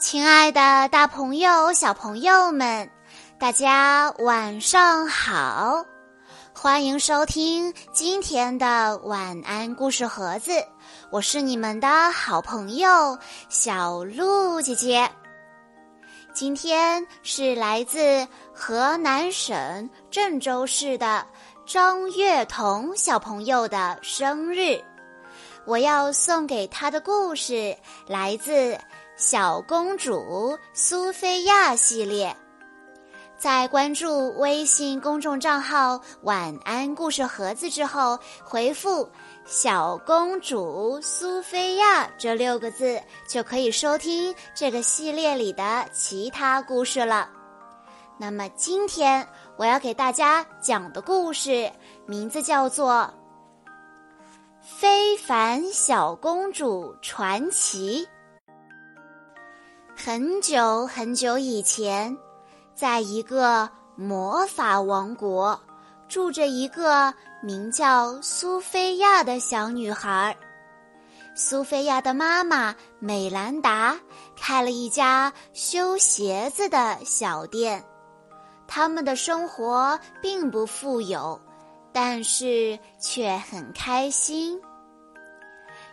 亲爱的，大朋友、小朋友们，大家晚上好！欢迎收听今天的晚安故事盒子，我是你们的好朋友小鹿姐姐。今天是来自河南省郑州市的张月彤小朋友的生日。我要送给他的故事来自《小公主苏菲亚》系列。在关注微信公众账号“晚安故事盒子”之后，回复“小公主苏菲亚”这六个字，就可以收听这个系列里的其他故事了。那么，今天我要给大家讲的故事名字叫做。非凡小公主传奇。很久很久以前，在一个魔法王国，住着一个名叫苏菲亚的小女孩。苏菲亚的妈妈美兰达开了一家修鞋子的小店，他们的生活并不富有，但是却很开心。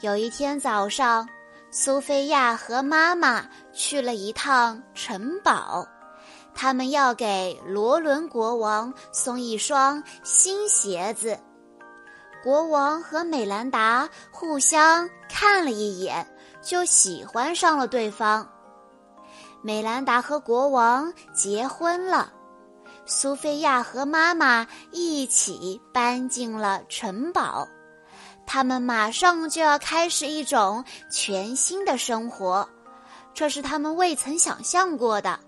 有一天早上，苏菲亚和妈妈去了一趟城堡，他们要给罗伦国王送一双新鞋子。国王和美兰达互相看了一眼，就喜欢上了对方。美兰达和国王结婚了，苏菲亚和妈妈一起搬进了城堡。他们马上就要开始一种全新的生活，这是他们未曾想象过的。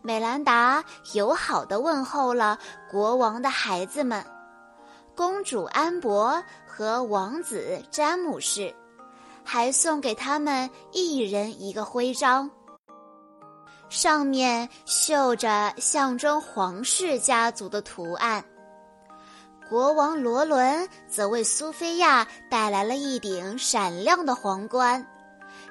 美兰达友好的问候了国王的孩子们，公主安博和王子詹姆士，还送给他们一人一个徽章，上面绣着象征皇室家族的图案。国王罗伦则为苏菲亚带来了一顶闪亮的皇冠，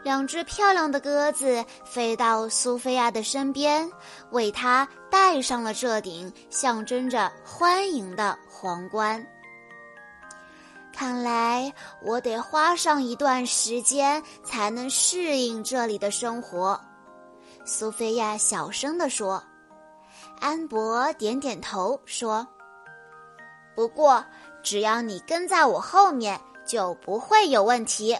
两只漂亮的鸽子飞到苏菲亚的身边，为她戴上了这顶象征着欢迎的皇冠。看来我得花上一段时间才能适应这里的生活，苏菲亚小声地说。安博点点头说。不过，只要你跟在我后面，就不会有问题。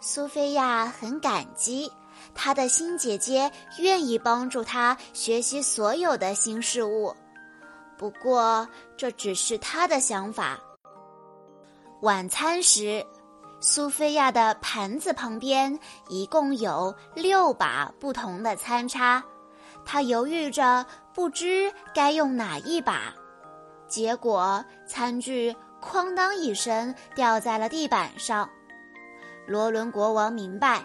苏菲亚很感激她的新姐姐愿意帮助她学习所有的新事物。不过，这只是她的想法。晚餐时，苏菲亚的盘子旁边一共有六把不同的餐叉，她犹豫着，不知该用哪一把。结果，餐具“哐当”一声掉在了地板上。罗伦国王明白，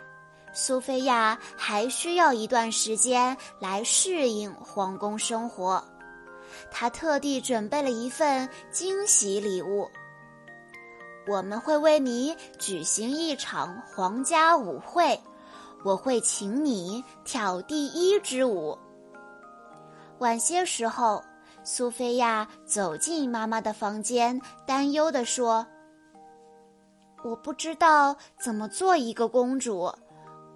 苏菲亚还需要一段时间来适应皇宫生活。他特地准备了一份惊喜礼物。我们会为你举行一场皇家舞会，我会请你跳第一支舞。晚些时候。苏菲亚走进妈妈的房间，担忧地说：“我不知道怎么做一个公主，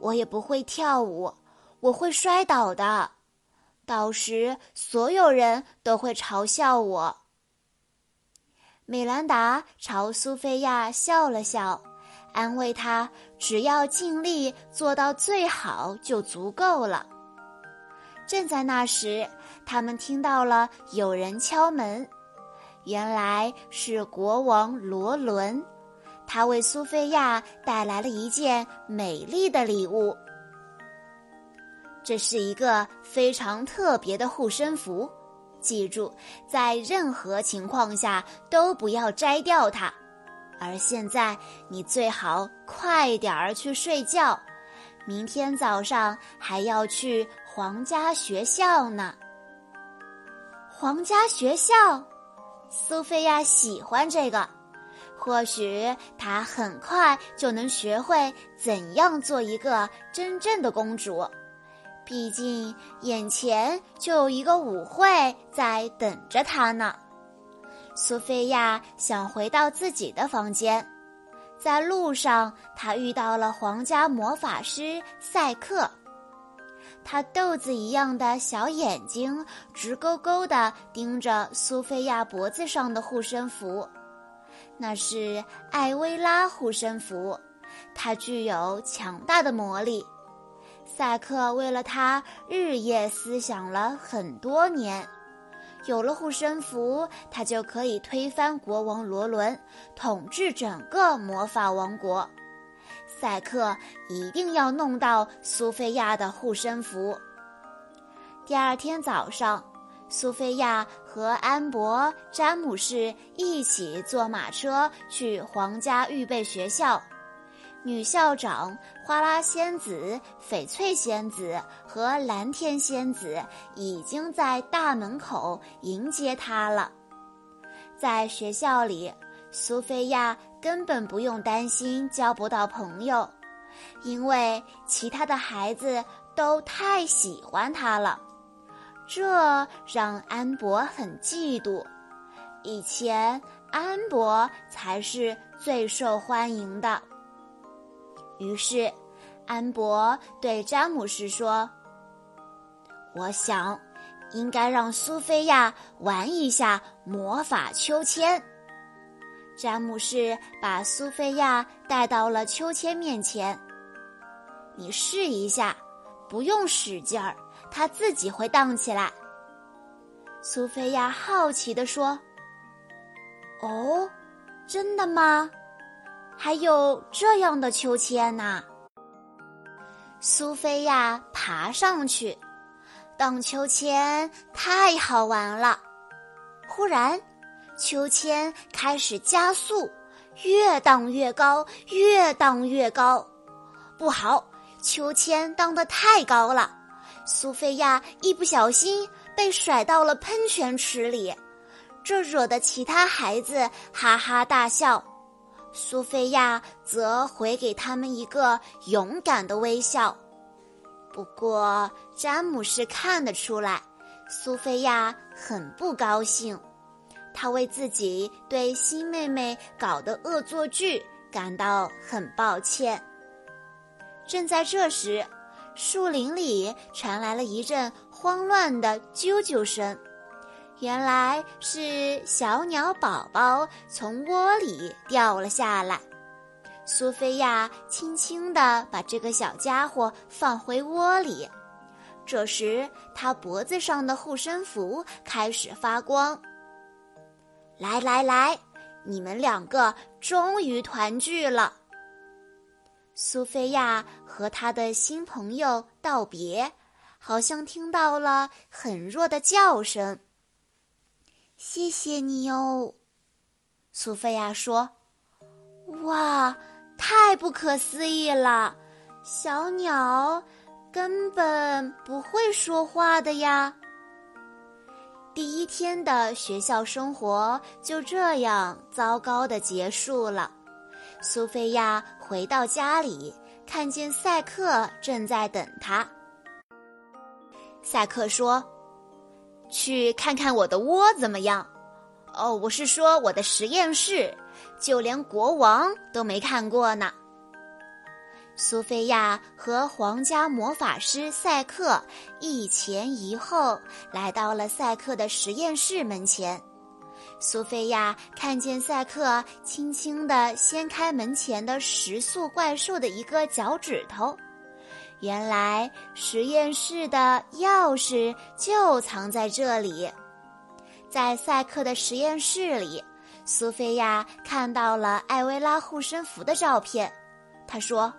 我也不会跳舞，我会摔倒的，到时所有人都会嘲笑我。”美兰达朝苏菲亚笑了笑，安慰她：“只要尽力做到最好就足够了。”正在那时。他们听到了有人敲门，原来是国王罗伦，他为苏菲亚带来了一件美丽的礼物。这是一个非常特别的护身符，记住，在任何情况下都不要摘掉它。而现在，你最好快点儿去睡觉，明天早上还要去皇家学校呢。皇家学校，苏菲亚喜欢这个。或许她很快就能学会怎样做一个真正的公主。毕竟眼前就有一个舞会在等着她呢。苏菲亚想回到自己的房间，在路上，她遇到了皇家魔法师赛克。他豆子一样的小眼睛直勾勾地盯着苏菲亚脖子上的护身符，那是艾薇拉护身符，它具有强大的魔力。赛克为了它日夜思想了很多年，有了护身符，他就可以推翻国王罗伦，统治整个魔法王国。赛克一定要弄到苏菲亚的护身符。第二天早上，苏菲亚和安博、詹姆士一起坐马车去皇家预备学校。女校长花拉仙子、翡翠仙子和蓝天仙子已经在大门口迎接她了。在学校里。苏菲亚根本不用担心交不到朋友，因为其他的孩子都太喜欢他了，这让安博很嫉妒。以前安博才是最受欢迎的。于是，安博对詹姆士说：“我想，应该让苏菲亚玩一下魔法秋千。”詹姆士把苏菲亚带到了秋千面前。你试一下，不用使劲儿，它自己会荡起来。苏菲亚好奇地说：“哦，真的吗？还有这样的秋千呢？”苏菲亚爬上去，荡秋千太好玩了。忽然。秋千开始加速，越荡越高，越荡越高。不好，秋千荡得太高了，苏菲亚一不小心被甩到了喷泉池里，这惹得其他孩子哈哈大笑。苏菲亚则回给他们一个勇敢的微笑。不过，詹姆士看得出来，苏菲亚很不高兴。他为自己对新妹妹搞的恶作剧感到很抱歉。正在这时，树林里传来了一阵慌乱的啾啾声，原来是小鸟宝宝从窝里掉了下来。苏菲亚轻轻地把这个小家伙放回窝里，这时他脖子上的护身符开始发光。来来来，你们两个终于团聚了。苏菲亚和她的新朋友道别，好像听到了很弱的叫声。谢谢你哦，苏菲亚说。哇，太不可思议了！小鸟根本不会说话的呀。第一天的学校生活就这样糟糕的结束了。苏菲亚回到家里，看见赛克正在等她。赛克说：“去看看我的窝怎么样？”哦，我是说我的实验室，就连国王都没看过呢。苏菲亚和皇家魔法师赛克一前一后来到了赛克的实验室门前。苏菲亚看见赛克轻轻地掀开门前的食素怪兽的一个脚趾头，原来实验室的钥匙就藏在这里。在赛克的实验室里，苏菲亚看到了艾薇拉护身符的照片，她说。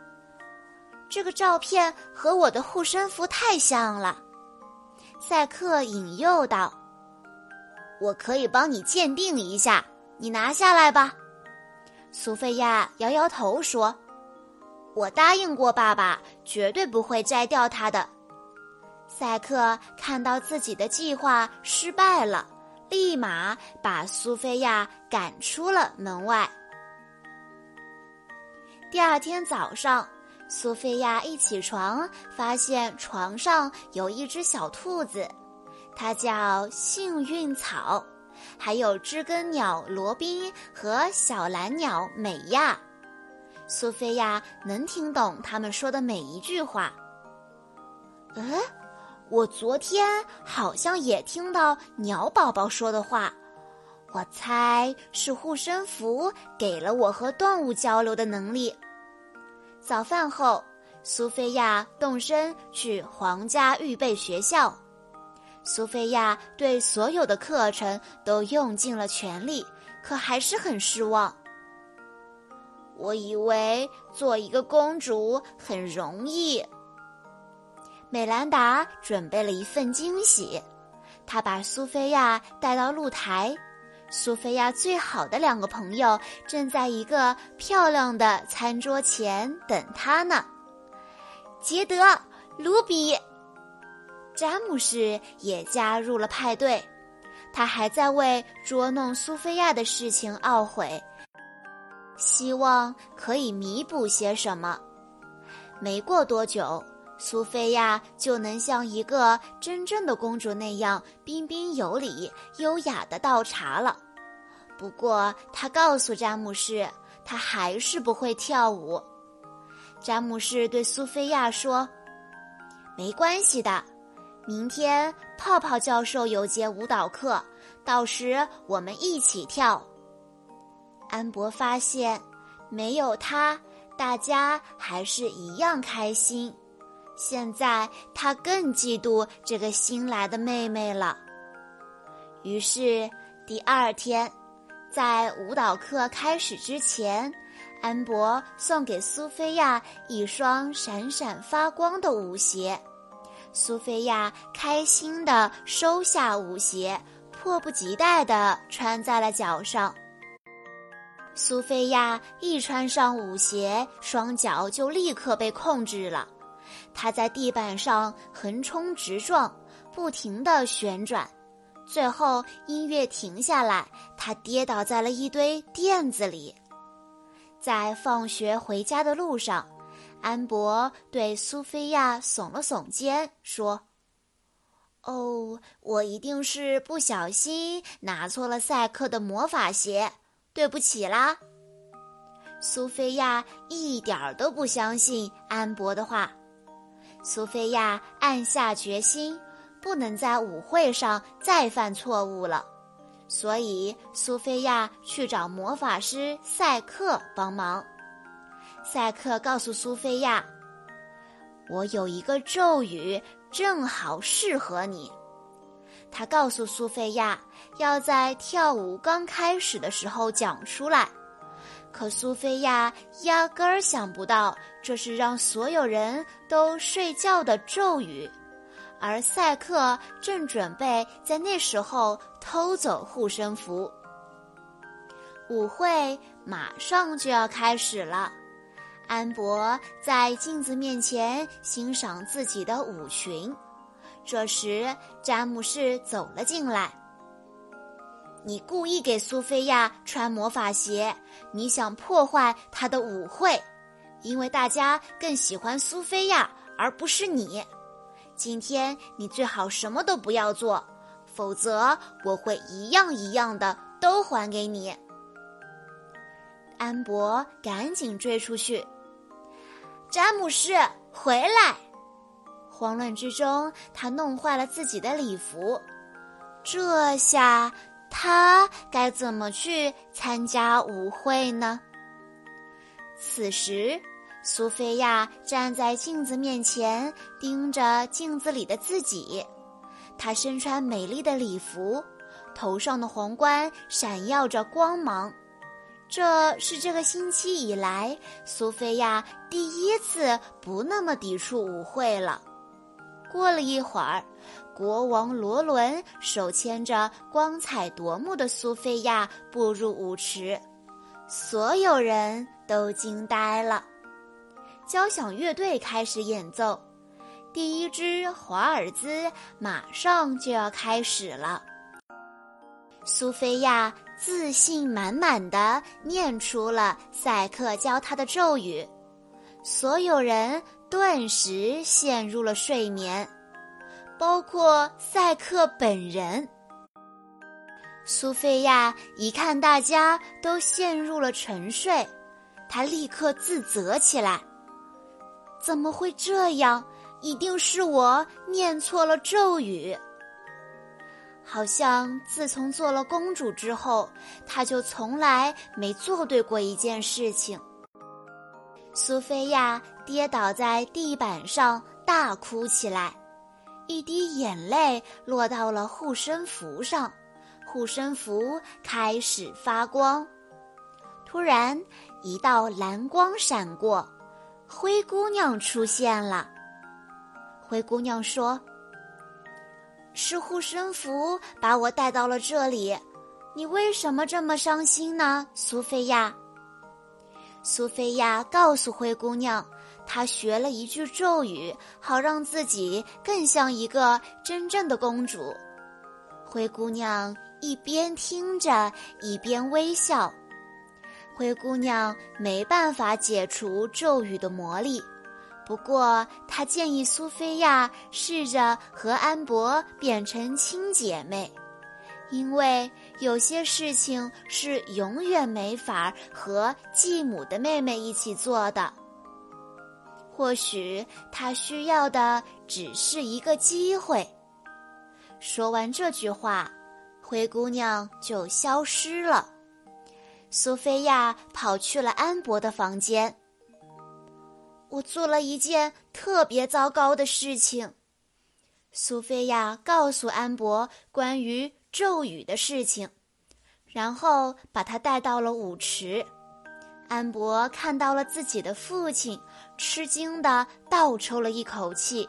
这个照片和我的护身符太像了，赛克引诱道：“我可以帮你鉴定一下，你拿下来吧。”苏菲亚摇摇头说：“我答应过爸爸，绝对不会摘掉它的。”赛克看到自己的计划失败了，立马把苏菲亚赶出了门外。第二天早上，苏菲亚一起床，发现床上有一只小兔子，它叫幸运草，还有知更鸟罗宾和小蓝鸟美亚。苏菲亚能听懂他们说的每一句话。嗯，我昨天好像也听到鸟宝宝说的话，我猜是护身符给了我和动物交流的能力。早饭后，苏菲亚动身去皇家预备学校。苏菲亚对所有的课程都用尽了全力，可还是很失望。我以为做一个公主很容易。美兰达准备了一份惊喜，她把苏菲亚带到露台。苏菲亚最好的两个朋友正在一个漂亮的餐桌前等她呢。杰德、卢比、詹姆士也加入了派对，他还在为捉弄苏菲亚的事情懊悔。希望可以弥补些什么。没过多久，苏菲亚就能像一个真正的公主那样彬彬有礼、优雅的倒茶了。不过，她告诉詹姆士，她还是不会跳舞。詹姆士对苏菲亚说：“没关系的，明天泡泡教授有节舞蹈课，到时我们一起跳。”安博发现，没有他，大家还是一样开心。现在他更嫉妒这个新来的妹妹了。于是第二天，在舞蹈课开始之前，安博送给苏菲亚一双闪闪发光的舞鞋。苏菲亚开心地收下舞鞋，迫不及待地穿在了脚上。苏菲亚一穿上舞鞋，双脚就立刻被控制了。他在地板上横冲直撞，不停地旋转。最后，音乐停下来，他跌倒在了一堆垫子里。在放学回家的路上，安博对苏菲亚耸了耸肩，说：“哦，我一定是不小心拿错了赛克的魔法鞋。”对不起啦，苏菲亚一点儿都不相信安博的话。苏菲亚暗下决心，不能在舞会上再犯错误了，所以苏菲亚去找魔法师赛克帮忙。赛克告诉苏菲亚：“我有一个咒语，正好适合你。”他告诉苏菲亚，要在跳舞刚开始的时候讲出来。可苏菲亚压根儿想不到，这是让所有人都睡觉的咒语，而赛克正准备在那时候偷走护身符。舞会马上就要开始了，安博在镜子面前欣赏自己的舞裙。这时，詹姆士走了进来。你故意给苏菲亚穿魔法鞋，你想破坏她的舞会，因为大家更喜欢苏菲亚而不是你。今天你最好什么都不要做，否则我会一样一样的都还给你。安博赶紧追出去，詹姆士回来。慌乱之中，他弄坏了自己的礼服。这下他该怎么去参加舞会呢？此时，苏菲亚站在镜子面前，盯着镜子里的自己。她身穿美丽的礼服，头上的皇冠闪耀着光芒。这是这个星期以来，苏菲亚第一次不那么抵触舞会了。过了一会儿，国王罗伦手牵着光彩夺目的苏菲亚步入舞池，所有人都惊呆了。交响乐队开始演奏，第一支华尔兹马上就要开始了。苏菲亚自信满满的念出了赛克教她的咒语，所有人顿时陷入了睡眠，包括赛克本人。苏菲亚一看大家都陷入了沉睡，她立刻自责起来：“怎么会这样？一定是我念错了咒语。”好像自从做了公主之后，她就从来没做对过一件事情。苏菲亚跌倒在地板上，大哭起来，一滴眼泪落到了护身符上。护身符开始发光，突然一道蓝光闪过，灰姑娘出现了。灰姑娘说：“是护身符把我带到了这里，你为什么这么伤心呢？”苏菲亚。苏菲亚告诉灰姑娘，她学了一句咒语，好让自己更像一个真正的公主。灰姑娘。一边听着，一边微笑。灰姑娘没办法解除咒语的魔力，不过她建议苏菲亚试着和安博变成亲姐妹，因为有些事情是永远没法和继母的妹妹一起做的。或许他需要的只是一个机会。说完这句话。灰姑娘就消失了。苏菲亚跑去了安博的房间。我做了一件特别糟糕的事情。苏菲亚告诉安博关于咒语的事情，然后把他带到了舞池。安博看到了自己的父亲，吃惊的倒抽了一口气。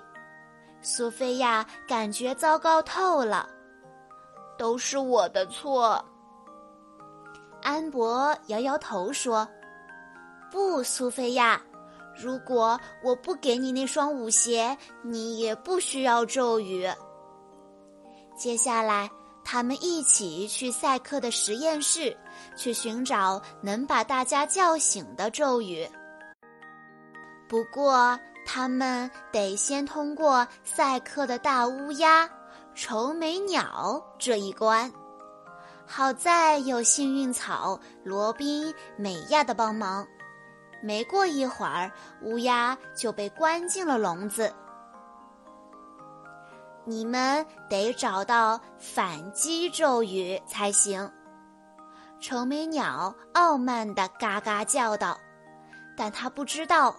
苏菲亚感觉糟糕透了。都是我的错。安博摇摇头说：“不，苏菲亚，如果我不给你那双舞鞋，你也不需要咒语。”接下来，他们一起去赛克的实验室，去寻找能把大家叫醒的咒语。不过，他们得先通过赛克的大乌鸦。愁眉鸟这一关，好在有幸运草罗宾、美亚的帮忙。没过一会儿，乌鸦就被关进了笼子。你们得找到反击咒语才行。愁眉鸟傲慢地嘎嘎叫道，但他不知道。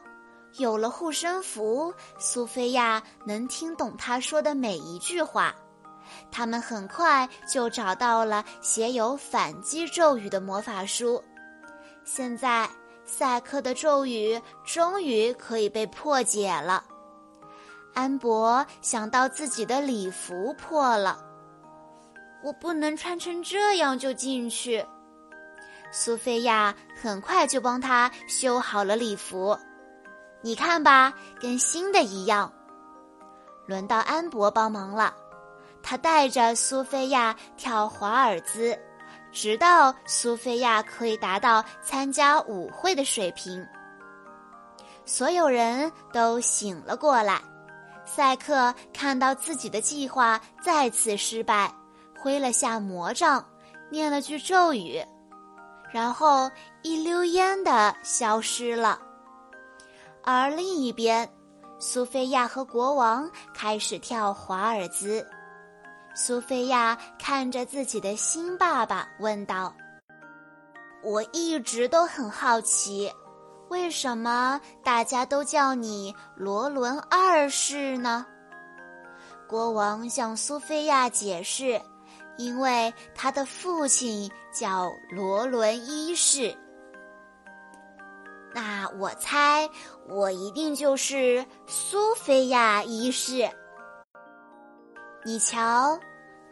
有了护身符，苏菲亚能听懂他说的每一句话。他们很快就找到了写有反击咒语的魔法书。现在，赛克的咒语终于可以被破解了。安博想到自己的礼服破了，我不能穿成这样就进去。苏菲亚很快就帮他修好了礼服，你看吧，跟新的一样。轮到安博帮忙了。他带着苏菲亚跳华尔兹，直到苏菲亚可以达到参加舞会的水平。所有人都醒了过来。赛克看到自己的计划再次失败，挥了下魔杖，念了句咒语，然后一溜烟的消失了。而另一边，苏菲亚和国王开始跳华尔兹。苏菲亚看着自己的新爸爸，问道：“我一直都很好奇，为什么大家都叫你罗伦二世呢？”国王向苏菲亚解释：“因为他的父亲叫罗伦一世。”那我猜，我一定就是苏菲亚一世。你瞧。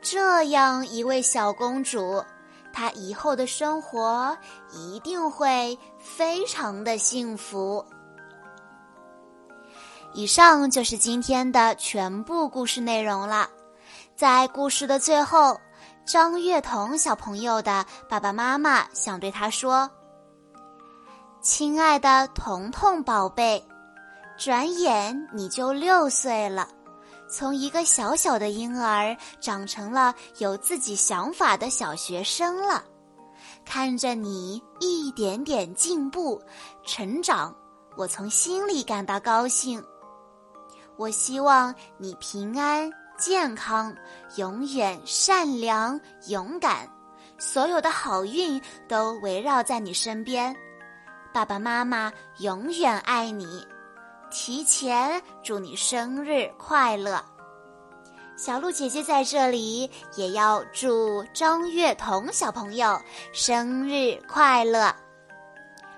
这样一位小公主，她以后的生活一定会非常的幸福。以上就是今天的全部故事内容了。在故事的最后，张月彤小朋友的爸爸妈妈想对他说：“亲爱的彤彤宝贝，转眼你就六岁了，从一个小小的婴儿长成了有自己想法的小学生了。看着你一点点进步、成长，我从心里感到高兴。我希望你平安。”健康，永远善良勇敢，所有的好运都围绕在你身边。爸爸妈妈永远爱你，提前祝你生日快乐。小鹿姐姐在这里也要祝张月彤小朋友生日快乐。